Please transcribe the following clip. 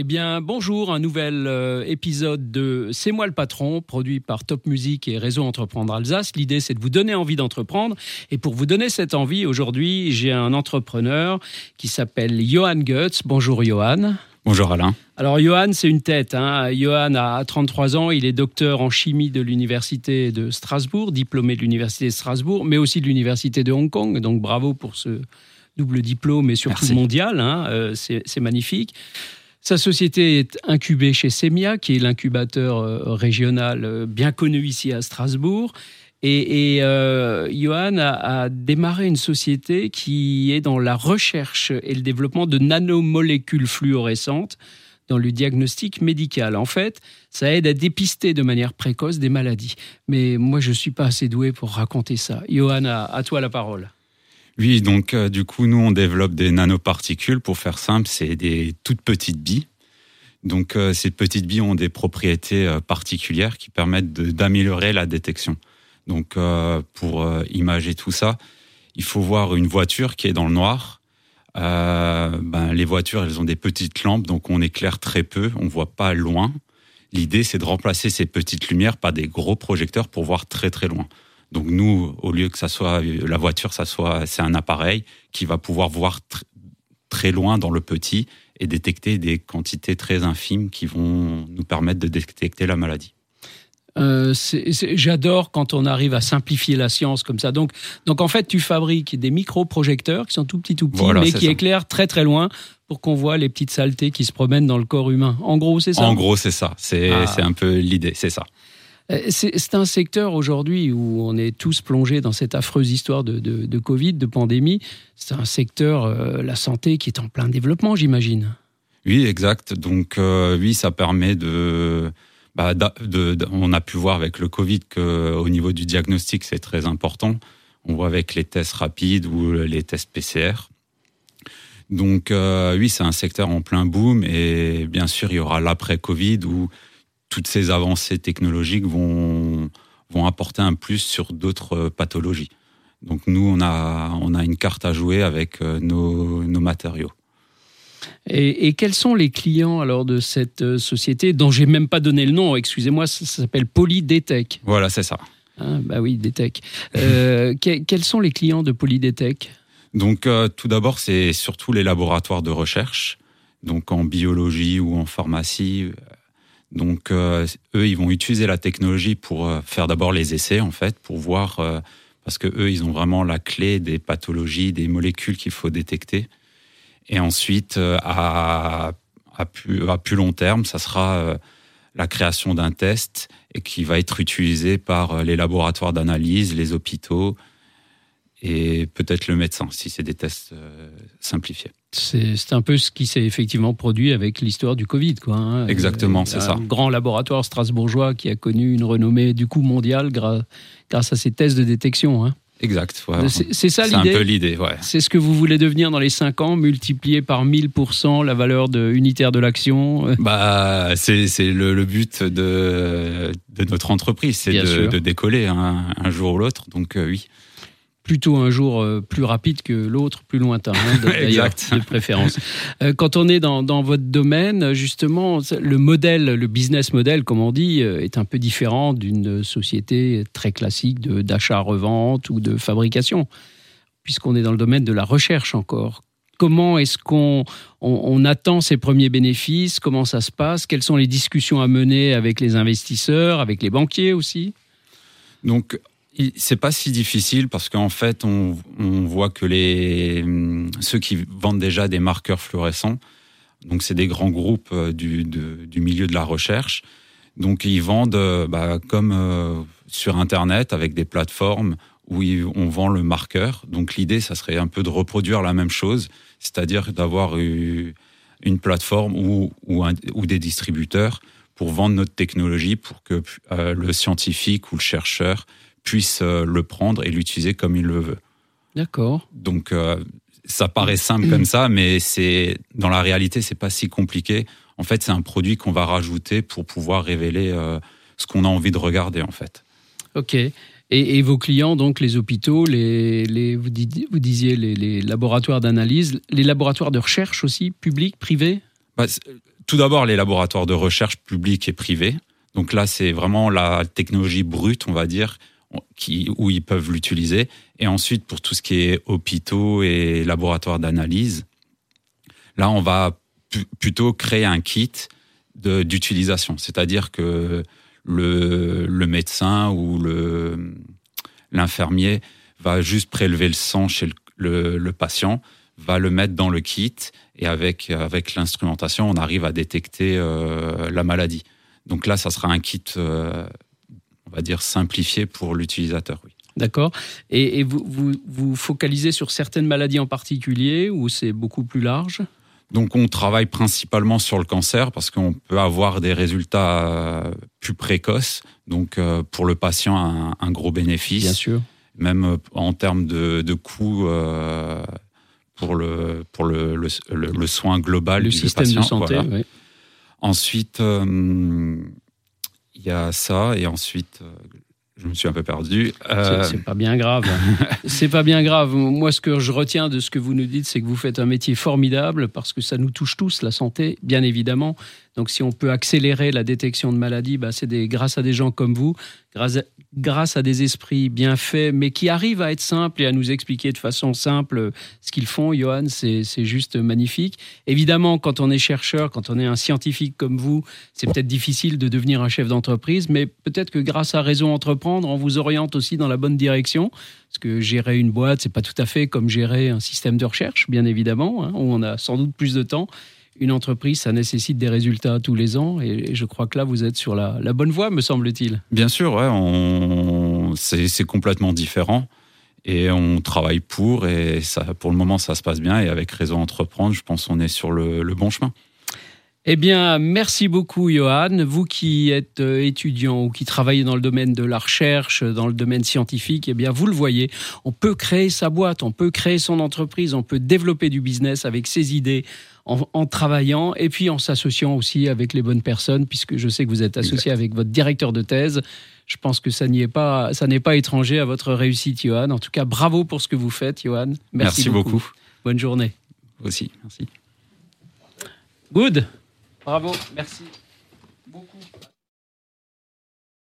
Eh bien, bonjour, un nouvel euh, épisode de C'est moi le patron, produit par Top Music et Réseau Entreprendre Alsace. L'idée, c'est de vous donner envie d'entreprendre. Et pour vous donner cette envie, aujourd'hui, j'ai un entrepreneur qui s'appelle Johan Goetz. Bonjour, Johan. Bonjour Alain. Alors Johan, c'est une tête. Hein. Johan a 33 ans, il est docteur en chimie de l'université de Strasbourg, diplômé de l'université de Strasbourg, mais aussi de l'université de Hong Kong. Donc bravo pour ce double diplôme et surtout mondial. Hein. Euh, c'est magnifique. Sa société est incubée chez Semia, qui est l'incubateur euh, régional euh, bien connu ici à Strasbourg. Et, euh, Johan a, démarré une société qui est dans la recherche et le développement de nanomolécules fluorescentes dans le diagnostic médical. En fait, ça aide à dépister de manière précoce des maladies. Mais moi, je ne suis pas assez doué pour raconter ça. Johan, à toi la parole. Oui, donc euh, du coup, nous, on développe des nanoparticules. Pour faire simple, c'est des toutes petites billes. Donc euh, ces petites billes ont des propriétés euh, particulières qui permettent d'améliorer la détection. Donc pour imager tout ça, il faut voir une voiture qui est dans le noir. ben, les voitures, elles ont des petites lampes, donc on éclaire très peu, on voit pas loin. L'idée, c'est de remplacer ces petites lumières par des gros projecteurs pour voir très très loin. Donc nous, au lieu que ça soit la voiture, ça soit c'est un appareil qui va pouvoir voir très loin dans le petit et détecter des quantités très infimes qui vont nous permettre de détecter la maladie. Euh, j'adore quand on arrive à simplifier la science comme ça. Donc, donc en fait, tu fabriques des micro-projecteurs qui sont tout petits, tout petits, mais qui éclairent très très loin pour qu'on voit les petites saletés qui se promènent dans le corps humain. En gros, c'est ça? En gros, c'est ça. C'est ah. un peu l'idée, c'est ça. Euh, c'est un secteur aujourd'hui où on est tous plongés dans cette affreuse histoire de, Covid, de pandémie. C'est un secteur, euh, la santé, qui est en plein développement, j'imagine. Oui, exact. Donc euh, oui, ça permet bah, de, On a pu voir avec le Covid qu'au niveau du diagnostic, c'est très important. On voit avec les tests rapides ou les tests PCR. Donc oui, c'est un secteur en plein boom et bien sûr, il y aura l'après-Covid où toutes ces avancées technologiques vont, vont apporter un plus sur d'autres euh, pathologies. Donc nous, on a, on a une carte à jouer avec euh, nos, nos matériaux. Et, quels sont les clients alors de cette euh, société dont j'ai même pas donné le nom Excusez-moi, ça, s'appelle Polydetech. Voilà, c'est ça. Ah, bah oui, Detech. quels sont les clients de Polydetech? Donc tout d'abord, c'est surtout les laboratoires de recherche, donc en biologie ou en pharmacie, donc euh, eux, ils vont utiliser la technologie pour euh, faire d'abord les essais en fait, pour voir euh, parce que eux, ils ont vraiment la clé des pathologies, des molécules qu'il faut détecter. Et ensuite, à, à, plus, à plus long terme, ça sera la création d'un test et qui va être utilisé par les laboratoires d'analyse, les hôpitaux et peut-être le médecin, si c'est des tests euh, simplifiés. C'est un peu ce qui s'est effectivement produit avec l'histoire du Covid. Quoi, hein. Exactement, c'est ça. Un grand laboratoire strasbourgeois qui a connu une renommée du coup mondiale grâce à ces tests de détection. Hein. Exact. C'est ça l'idée. C'est un peu l'idée, ouais. C'est ce que vous voulez devenir dans les 5 ans, multiplier par 1000% la valeur de, unitaire de l'action bah, C'est le, le, but de, de notre entreprise, c'est de, de, décoller un jour ou l'autre. Donc euh, oui plutôt un jour euh, plus rapide que l'autre, plus lointain, hein, d'ailleurs, de préférence. Euh, quand on est dans, votre domaine, justement, le modèle, le business model, comme on dit, euh, est un peu différent d'une société très classique d'achat-revente ou de fabrication, puisqu'on est dans le domaine de la recherche encore. Comment est-ce qu'on on, attend ces premiers bénéfices? Comment ça se passe? Quelles sont les discussions à mener avec les investisseurs, avec les banquiers aussi? Donc, c'est pas si difficile parce qu'en fait, on, voit que les ceux qui vendent déjà des marqueurs fluorescents, donc c'est des grands groupes euh, du, du, milieu de la recherche, donc ils vendent euh, bah, comme euh, sur Internet avec des plateformes où on vend le marqueur. Donc l'idée, ça serait un peu de reproduire la même chose, c'est-à-dire d'avoir une plateforme ou, ou, ou, des distributeurs pour vendre notre technologie pour que le scientifique ou le chercheur puisse euh, le prendre et l'utiliser comme il le veut. D'accord. Donc euh, ça paraît simple comme ça, mais c'est dans la réalité c'est pas si compliqué. En fait, c'est un produit qu'on va rajouter pour pouvoir révéler euh, ce qu'on a envie de regarder en fait. Ok. Et, vos clients, donc les hôpitaux, les, les vous, disiez les, laboratoires d'analyse, les laboratoires de recherche aussi, publics, privés? Bah, tout d'abord les laboratoires de recherche publics et privés. Donc là, c'est vraiment la technologie brute, on va dire, où ils peuvent l'utiliser. Et ensuite, pour tout ce qui est hôpitaux et laboratoires d'analyse, là, on va plutôt créer un kit d'utilisation. C'est-à-dire que le, médecin ou l'infirmier va juste prélever le sang chez le, le, patient, va le mettre dans le kit et avec, avec l'instrumentation, on arrive à détecter euh, la maladie. Donc là, ça sera un kit, euh, on va dire, simplifié pour l'utilisateur. Oui. D'accord. Et, vous, vous, vous, focalisez sur certaines maladies en particulier ou c'est beaucoup plus large? Donc on travaille principalement sur le cancer parce qu'on peut avoir des résultats euh, plus précoces. Donc euh, pour le patient, un, gros bénéfice. Bien sûr. Même euh, en termes de, de coûts pour, le, pour le, le, soin global le système de santé. Ensuite, il y a ça et ensuite je me suis un peu perdu. Euh... C'est pas bien grave. c'est pas bien grave. Moi, ce que je retiens de ce que vous nous dites, c'est que vous faites un métier formidable parce que ça nous touche tous, la santé, bien évidemment. Donc, si on peut accélérer la détection de maladies, bah, c'est grâce à des gens comme vous, grâce à des esprits bien faits, mais qui arrivent à être simples et à nous expliquer de façon simple ce qu'ils font, Johan, c'est juste magnifique. Évidemment, quand on est chercheur, quand on est un scientifique comme vous, c'est peut-être difficile de devenir un chef d'entreprise, mais peut-être que grâce à Raison Entreprendre, on vous oriente aussi dans la bonne direction. Parce que gérer une boîte, c'est pas tout à fait comme gérer un système de recherche, bien évidemment, hein, où on a sans doute plus de temps une entreprise, ça nécessite des résultats tous les ans. Et je crois que là, vous êtes sur la, bonne voie, me semble-t-il. Bien sûr, c'est complètement différent. Et on travaille pour, et pour le moment, ça se passe bien. Et avec Réseau Entreprendre, je pense qu'on est sur le, bon chemin. Eh bien, merci beaucoup, Johan. Vous qui êtes euh, étudiant ou qui travaillez dans le domaine de la recherche, dans le domaine scientifique, eh bien, vous le voyez, on peut créer sa boîte, on peut créer son entreprise, on peut développer du business avec ses idées en, travaillant et puis en s'associant aussi avec les bonnes personnes, puisque je sais que vous êtes associé avec votre directeur de thèse. Je pense que ça n'y est pas, ça n'est pas étranger à votre réussite, Johan. En tout cas, bravo pour ce que vous faites, Johan. Merci, beaucoup. Bonne journée. Aussi, merci. Good. Bravo, merci beaucoup.